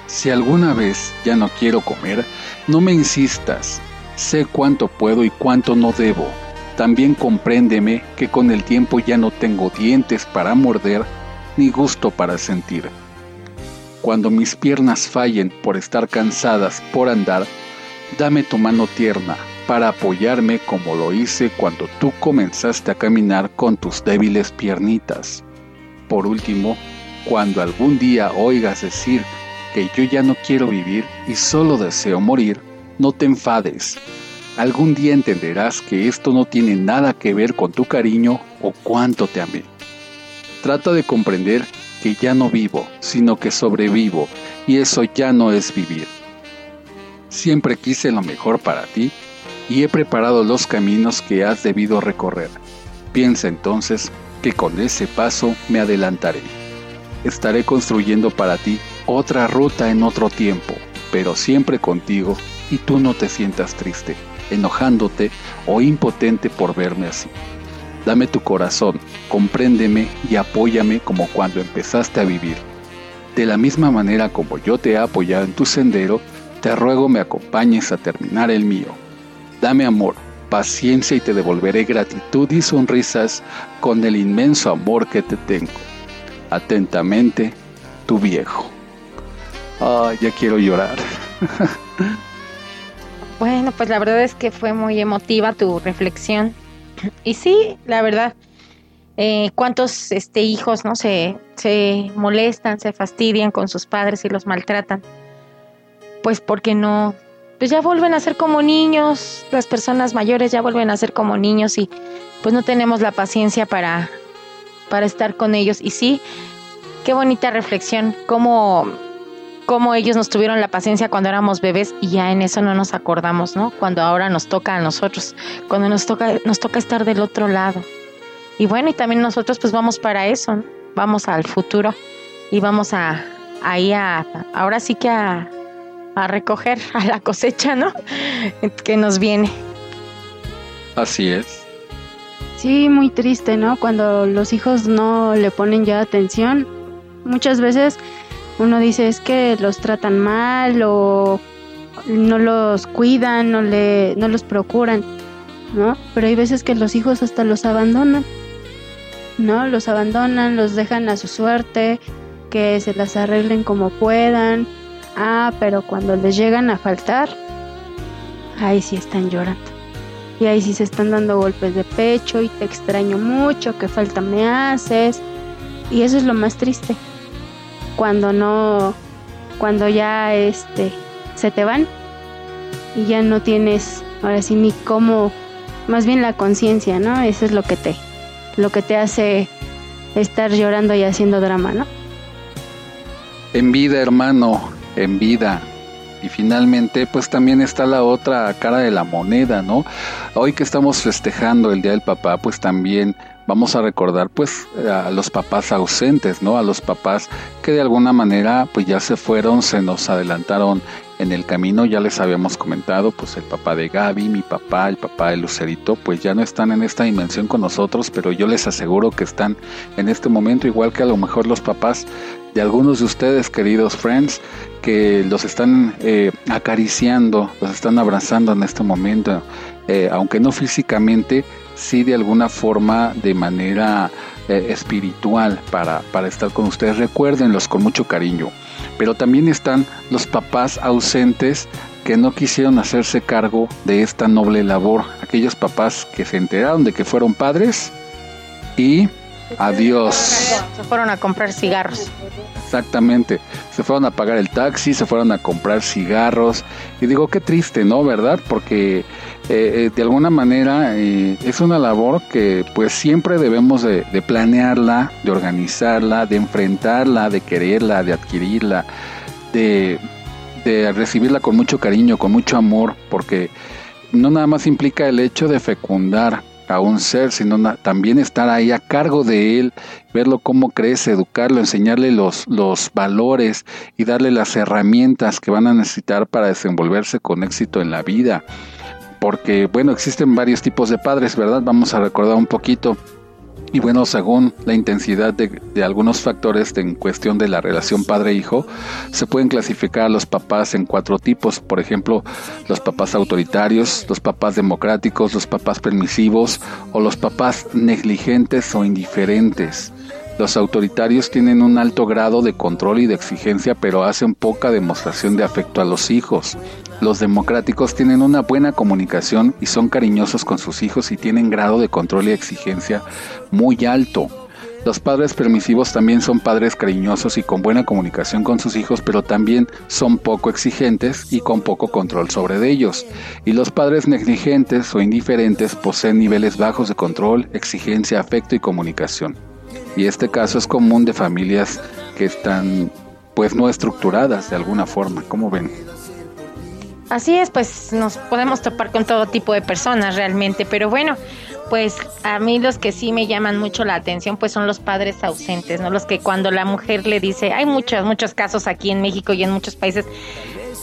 Si alguna vez ya no quiero comer, no me insistas. Sé cuánto puedo y cuánto no debo. También compréndeme que con el tiempo ya no tengo dientes para morder ni gusto para sentir. Cuando mis piernas fallen por estar cansadas por andar, dame tu mano tierna para apoyarme como lo hice cuando tú comenzaste a caminar con tus débiles piernitas. Por último, cuando algún día oigas decir que yo ya no quiero vivir y solo deseo morir, no te enfades. Algún día entenderás que esto no tiene nada que ver con tu cariño o cuánto te amé. Trata de comprender que ya no vivo, sino que sobrevivo, y eso ya no es vivir. Siempre quise lo mejor para ti y he preparado los caminos que has debido recorrer. Piensa entonces que con ese paso me adelantaré. Estaré construyendo para ti otra ruta en otro tiempo, pero siempre contigo y tú no te sientas triste, enojándote o impotente por verme así. Dame tu corazón, compréndeme y apóyame como cuando empezaste a vivir. De la misma manera como yo te he apoyado en tu sendero, te ruego me acompañes a terminar el mío. Dame amor, paciencia y te devolveré gratitud y sonrisas con el inmenso amor que te tengo. Atentamente, tu viejo. Ay, ya quiero llorar. Bueno, pues la verdad es que fue muy emotiva tu reflexión. Y sí, la verdad, eh, cuántos este, hijos no se, se molestan, se fastidian con sus padres y los maltratan. Pues porque no, pues ya vuelven a ser como niños, las personas mayores ya vuelven a ser como niños y pues no tenemos la paciencia para, para estar con ellos. Y sí, qué bonita reflexión, cómo cómo ellos nos tuvieron la paciencia cuando éramos bebés y ya en eso no nos acordamos, ¿no? Cuando ahora nos toca a nosotros, cuando nos toca, nos toca estar del otro lado. Y bueno, y también nosotros pues vamos para eso, ¿no? vamos al futuro y vamos a ahí a, ahora sí que a, a recoger a la cosecha, ¿no? que nos viene. Así es. Sí, muy triste, ¿no? Cuando los hijos no le ponen ya atención. Muchas veces uno dice es que los tratan mal o no los cuidan, no, le, no los procuran, ¿no? Pero hay veces que los hijos hasta los abandonan, ¿no? Los abandonan, los dejan a su suerte, que se las arreglen como puedan. Ah, pero cuando les llegan a faltar, ahí sí están llorando. Y ahí sí se están dando golpes de pecho y te extraño mucho, qué falta me haces. Y eso es lo más triste cuando no, cuando ya este, se te van y ya no tienes ahora sí ni cómo, más bien la conciencia, ¿no? Eso es lo que te, lo que te hace estar llorando y haciendo drama, ¿no? En vida, hermano, en vida. Y finalmente, pues también está la otra cara de la moneda, ¿no? Hoy que estamos festejando el Día del Papá, pues también vamos a recordar pues a los papás ausentes, ¿no? A los papás que de alguna manera pues ya se fueron, se nos adelantaron en el camino, ya les habíamos comentado, pues el papá de Gaby, mi papá, el papá de Lucerito, pues ya no están en esta dimensión con nosotros, pero yo les aseguro que están en este momento, igual que a lo mejor los papás de algunos de ustedes, queridos friends, que los están eh, acariciando, los están abrazando en este momento, eh, aunque no físicamente, sí de alguna forma de manera eh, espiritual para, para estar con ustedes. Recuérdenlos con mucho cariño. Pero también están los papás ausentes que no quisieron hacerse cargo de esta noble labor. Aquellos papás que se enteraron de que fueron padres y adiós. Se fueron a comprar cigarros. Exactamente. Se fueron a pagar el taxi, se fueron a comprar cigarros. Y digo, qué triste, ¿no? ¿Verdad? Porque eh, eh, de alguna manera eh, es una labor que pues siempre debemos de, de, planearla, de organizarla, de enfrentarla, de quererla, de adquirirla, de, de recibirla con mucho cariño, con mucho amor, porque no nada más implica el hecho de fecundar, a un ser, sino también estar ahí a cargo de él, verlo cómo crece, educarlo, enseñarle los, los valores y darle las herramientas que van a necesitar para desenvolverse con éxito en la vida. Porque, bueno, existen varios tipos de padres, ¿verdad? Vamos a recordar un poquito. Y bueno, según la intensidad de, algunos factores en cuestión de la relación padre-hijo, se pueden clasificar a los papás en cuatro tipos. Por ejemplo, los papás autoritarios, los papás democráticos, los papás permisivos o los papás negligentes o indiferentes. Los autoritarios tienen un alto grado de control y de exigencia, pero hacen poca demostración de afecto a los hijos. Los democráticos tienen una buena comunicación y son cariñosos con sus hijos y tienen grado de control y exigencia muy alto. Los padres permisivos también son padres cariñosos y con buena comunicación con sus hijos, pero también son poco exigentes y con poco control sobre ellos. Y los padres negligentes o indiferentes poseen niveles bajos de control, exigencia, afecto y comunicación. Y este caso es común de familias que están pues no estructuradas de alguna forma, ¿cómo ven? Así es, pues nos podemos topar con todo tipo de personas realmente, pero bueno, pues a mí los que sí me llaman mucho la atención pues son los padres ausentes, ¿no? Los que cuando la mujer le dice, hay muchos, muchos casos aquí en México y en muchos países,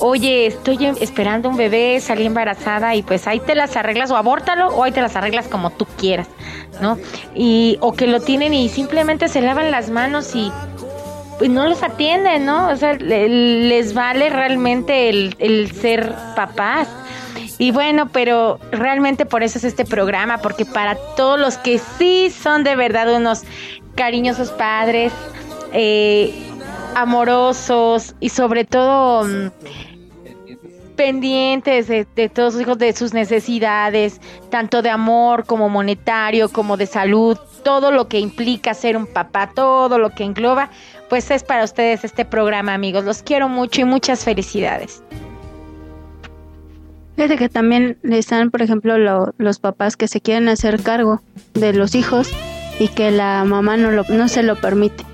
oye, estoy em- esperando un bebé, salí embarazada y pues ahí te las arreglas o abórtalo o ahí te las arreglas como tú quieras, ¿no? Y o que lo tienen y simplemente se lavan las manos y pues no los atienden, ¿no? O sea, le- les vale realmente el, el ser papás. Y bueno, pero realmente por eso es este programa, porque para todos los que sí son de verdad unos cariñosos padres, eh, amorosos y sobre todo mm, pendientes de, todos sus hijos, de sus necesidades, tanto de amor como monetario, como de salud, todo lo que implica ser un papá, todo lo que engloba, pues es para ustedes este programa, amigos. Los quiero mucho y muchas felicidades. Fíjate que también están, por ejemplo, lo- los papás que se quieren hacer cargo de los hijos y que la mamá no, lo, no se lo permite,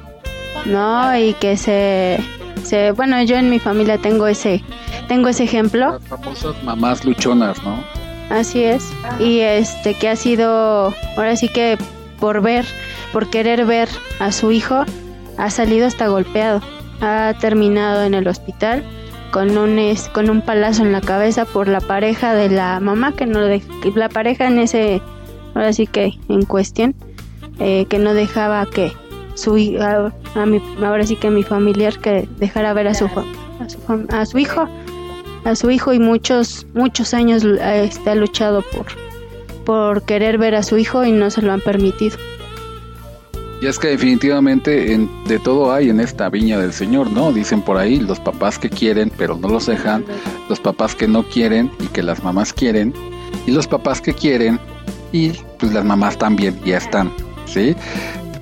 ¿no? Y que se, se... Bueno, yo en mi familia tengo ese, tengo ese ejemplo. Las famosas mamás luchonas, ¿no? Así es. Y este que ha sido, ahora sí que por ver, por querer ver a su hijo, ha salido hasta golpeado. Ha terminado en el hospital con un es- con un palazo en la cabeza por la pareja de la mamá que no la pareja en ese ahora sí que en cuestión eh, que no dejaba que su a, a mi, ahora sí que mi familiar que dejara ver a su a su, a su hijo a su hijo y muchos muchos años este, ha luchado por por querer ver a su hijo y no se lo han permitido. Y es que definitivamente en- de todo hay en esta viña del Señor, ¿no? Dicen por ahí los papás que quieren pero no los dejan, los papás que no quieren y que las mamás quieren, y los papás que quieren y pues las mamás también ya están, ¿sí?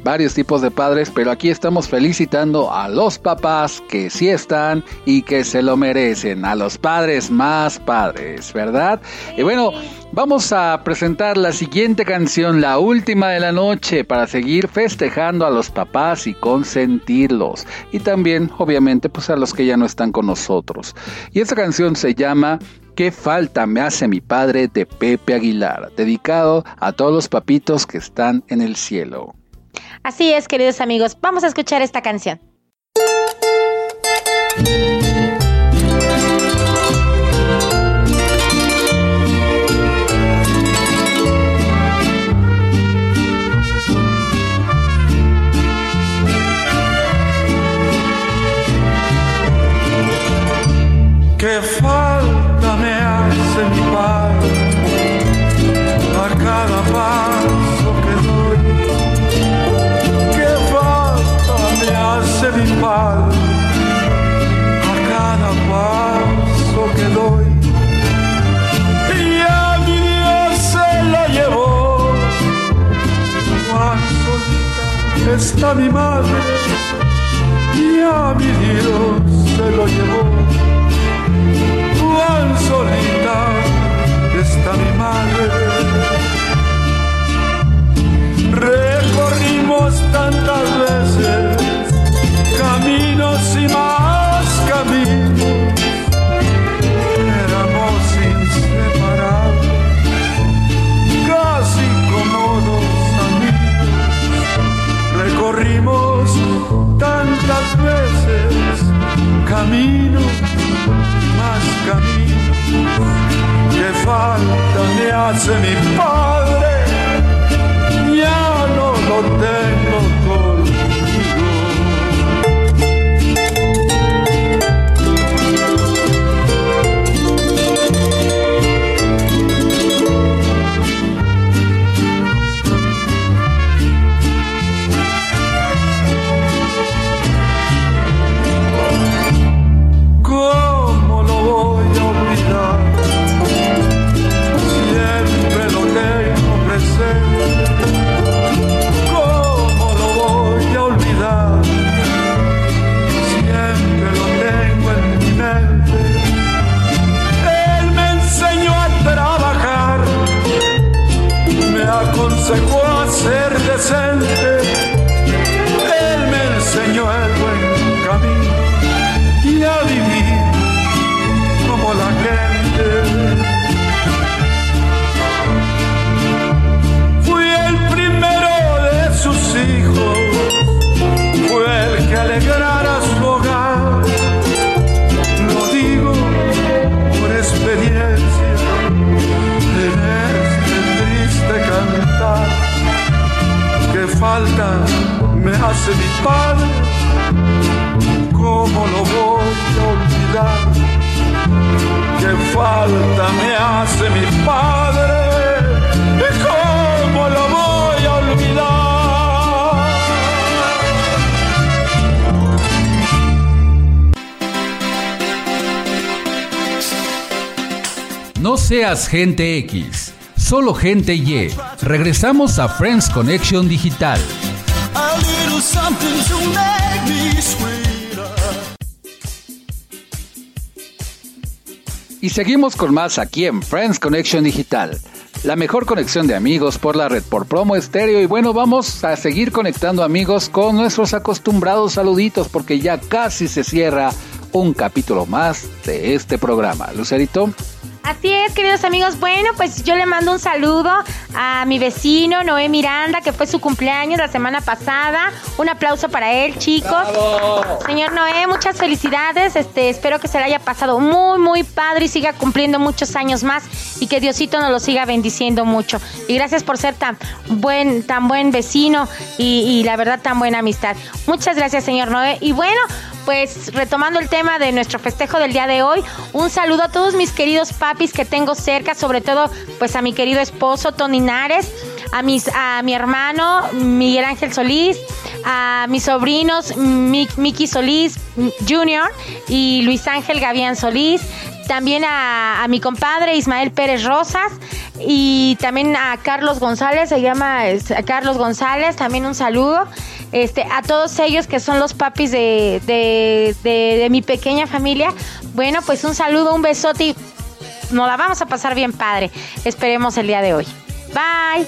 Varios tipos de padres, pero aquí estamos felicitando a los papás que sí están y que se lo merecen, a los padres más padres, ¿verdad? Y bueno, vamos a presentar la siguiente canción, la última de la noche, para seguir festejando a los papás y consentirlos. Y también, obviamente, pues a los que ya no están con nosotros. Y esta canción se llama ¿Qué falta me hace mi padre? de Pepe Aguilar, dedicado a todos los papitos que están en el cielo. Así es, queridos amigos, vamos a escuchar esta canción. ¿Qué a cada paso que doy? Y a mi Dios se la llevó, cuán solita está mi madre, y a mi Dios se lo llevó cuán solita está mi madre. Recorrimos tantas veces más caminos. Éramos inseparables, casi como dos amigos. Recorrimos tantas veces caminos más caminos que falta me hace mi padre ya no lo padre, ¿cómo lo voy a olvidar? ¿Qué falta me hace mi padre? ¿Cómo lo voy a olvidar? No seas gente X, solo gente Y. Regresamos a Friends Connection Digital. A little something to make me sweeter. Y seguimos con más aquí en Friends Connection Digital. La mejor conexión de amigos por la red por promo estéreo. Y bueno, vamos a seguir conectando amigos con nuestros acostumbrados saluditos porque ya casi se cierra un capítulo más de este programa. Lucerito. Así es, queridos amigos. Bueno, pues yo le mando un saludo a mi vecino Noé Miranda, que fue su cumpleaños la semana pasada. Un aplauso para él, chicos. Señor Noé, muchas felicidades. Este, espero que se le haya pasado muy, muy padre y siga cumpliendo muchos años más y que Diosito nos lo siga bendiciendo mucho. Y gracias por ser tan buen, tan buen vecino y, y la verdad tan buena amistad. Muchas gracias, señor Noé. Y bueno, pues retomando el tema de nuestro festejo del día de hoy, un saludo a todos mis queridos papis que tengo cerca, sobre todo pues a mi querido esposo Tony Nares, a mis a mi hermano Miguel Ángel Solís, a mis sobrinos Mi- Miki Solís Jr. y Luis Ángel Gavián Solís, también a, a mi compadre Ismael Pérez Rosas y también a Carlos González, se llama Carlos González, también un saludo. Este, a todos ellos que son los papis de, de, de- de mi pequeña familia, bueno, pues un saludo, un besote y nos la vamos a pasar bien padre. Esperemos el día de hoy. Bye.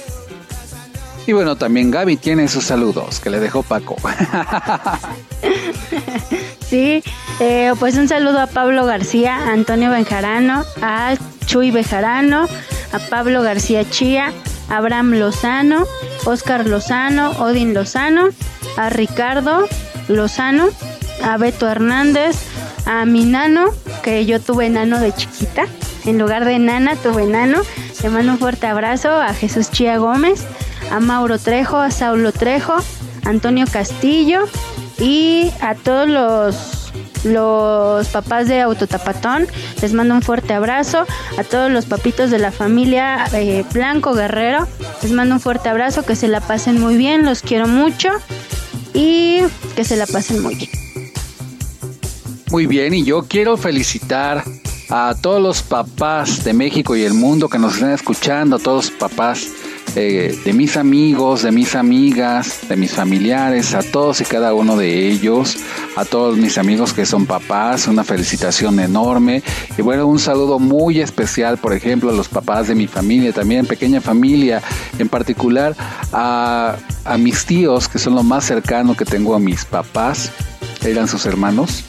Y bueno, también Gaby tiene sus saludos que le dejó Paco. Sí, eh, pues un saludo a Pablo García, a Antonio Benjarano, a Chuy Bejarano, a Pablo García Chía, Abraham Lozano, Oscar Lozano, Odin Lozano, a Ricardo Lozano, a Beto Hernández, a mi nano, que yo tuve nano de chiquita, en lugar de nana tuve nano. Le mando un fuerte abrazo a Jesús Chía Gómez, a Mauro Trejo, a Saulo Trejo, Antonio Castillo y a todos los los papás de Autotapatón, les mando un fuerte abrazo. A todos los papitos de la familia eh, Blanco Guerrero, les mando un fuerte abrazo. Que se la pasen muy bien, los quiero mucho y que se la pasen muy bien. Muy bien, y yo quiero felicitar a todos los papás de México y el mundo que nos están escuchando, a todos los papás eh, de mis amigos, de mis amigas, de mis familiares, a todos y cada uno de ellos, a todos mis amigos que son papás, una felicitación enorme y bueno, un saludo muy especial, por ejemplo, a los papás de mi familia, también pequeña familia, en particular a, a mis tíos, que son lo más cercano que tengo a mis papás, eran sus hermanos.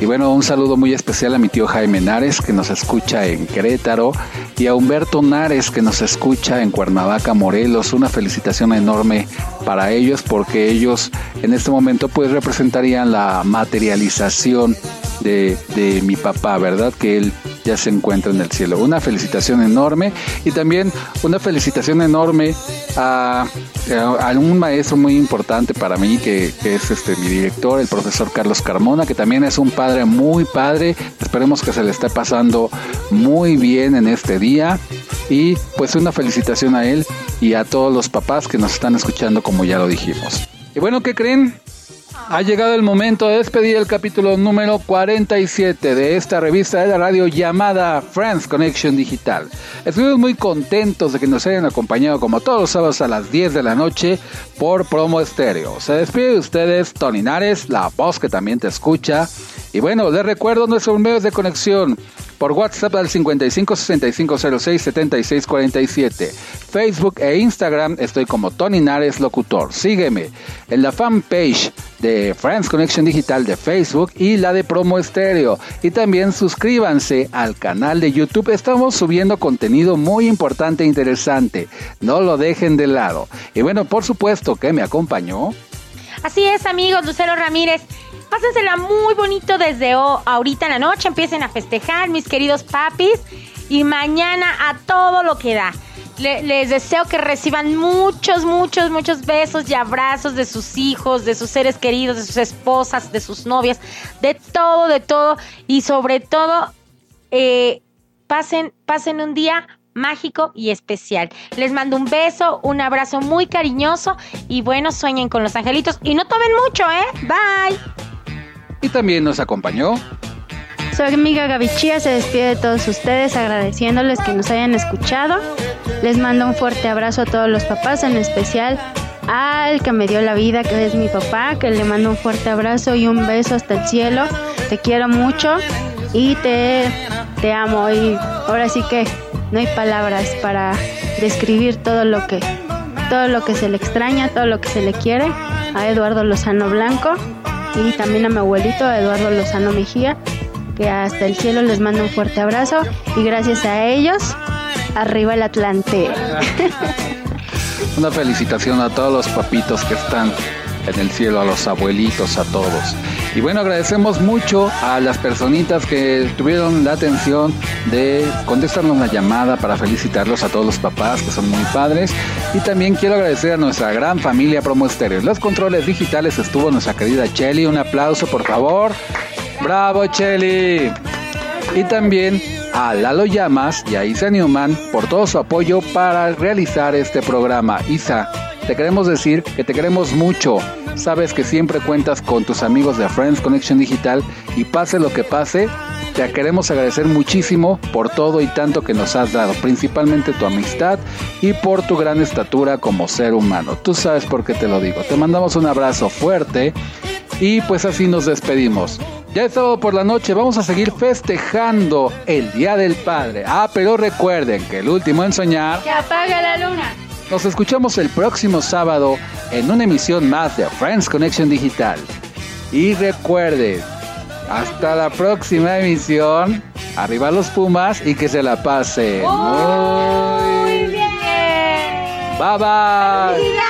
Y bueno, un saludo muy especial a mi tío Jaime Nares, que nos escucha en Querétaro, y a Humberto Nares, que nos escucha en Cuernavaca, Morelos. Una felicitación enorme para ellos, porque ellos en este momento pues representarían la materialización de, de mi papá, ¿verdad? Que él ya se encuentra en el cielo. Una felicitación enorme y también una felicitación enorme a, un maestro muy importante para mí que, que es este mi director, el profesor Carlos Carmona, que también es un padre muy padre. Esperemos que se le esté pasando muy bien en este día y pues una felicitación a él y a todos los papás que nos están escuchando como ya lo dijimos. Y bueno, ¿qué creen? Ha llegado el momento de despedir el capítulo número 47 de esta revista de la radio llamada Friends Connection Digital. Estuvimos muy contentos de que nos hayan acompañado como todos los sábados a las 10 de la noche por Promo Estéreo. Se despide de ustedes Tony Nares, la voz que también te escucha. Y bueno, les recuerdo nuestros medios de conexión por WhatsApp al 55 65 06 76 47. Facebook e Instagram estoy como Tony Nares Locutor. Sígueme en la fanpage de Friends Connection Digital de Facebook y la de Promo Estéreo. Y también suscríbanse al canal de YouTube. Estamos subiendo contenido muy importante e interesante. No lo dejen de lado. Y bueno, por supuesto que me acompañó. Así es, amigos, Lucero Ramírez. Pásensela muy bonito desde ho- ahorita en la noche. Empiecen a festejar, mis queridos papis. Y mañana a todo lo que da. Le- les deseo que reciban muchos, muchos, muchos besos y abrazos de sus hijos, de sus seres queridos, de sus esposas, de sus novias, de todo, de todo. Y sobre todo, eh, pasen, pasen un día mágico y especial. Les mando un beso, un abrazo muy cariñoso y bueno, sueñen con los angelitos y no tomen mucho, ¿eh? Bye. Y también nos acompañó Su amiga Gavichía se despide de todos ustedes agradeciéndoles que nos hayan escuchado. Les mando un fuerte abrazo a todos los papás, en especial al que me dio la vida, que es mi papá, que le mando un fuerte abrazo y un beso hasta el cielo. Te quiero mucho y te, te amo. Y ahora sí que no hay palabras para describir todo lo que todo lo que se le extraña, todo lo que se le quiere a Eduardo Lozano Blanco y también a mi abuelito Eduardo Lozano Mejía, que hasta el cielo les mando un fuerte abrazo y gracias a ellos, arriba el Atlante. una felicitación a todos los papitos que están en el cielo, a los abuelitos, a todos. Y bueno, agradecemos mucho a las personitas que tuvieron la atención de contestarnos la llamada para felicitarlos a todos los papás que son muy padres. Y también quiero agradecer a nuestra gran familia Promo Estéreo. Los controles digitales estuvo nuestra querida Chelly. Un aplauso, por favor. ¡Bravo, Chelly! Y también a Lalo Llamas y a Isa Newman por todo su apoyo para realizar este programa. Isa, te queremos decir que te queremos mucho. Sabes que siempre cuentas con tus amigos de Friends Connection Digital y pase lo que pase, te queremos agradecer muchísimo por todo y tanto que nos has dado, principalmente tu amistad y por tu gran estatura como ser humano. Tú sabes por qué te lo digo. Te mandamos un abrazo fuerte y pues así nos despedimos. Ya es sábado por la noche, vamos a seguir festejando el Día del Padre. Ah, pero recuerden que el último en soñar... Que apaga la luna. Nos escuchamos el próximo sábado en una emisión más de Friends Connection Digital. Y recuerden, hasta la próxima emisión. Arriba los Pumas y que se la pasen. Muy bien. Bye bye.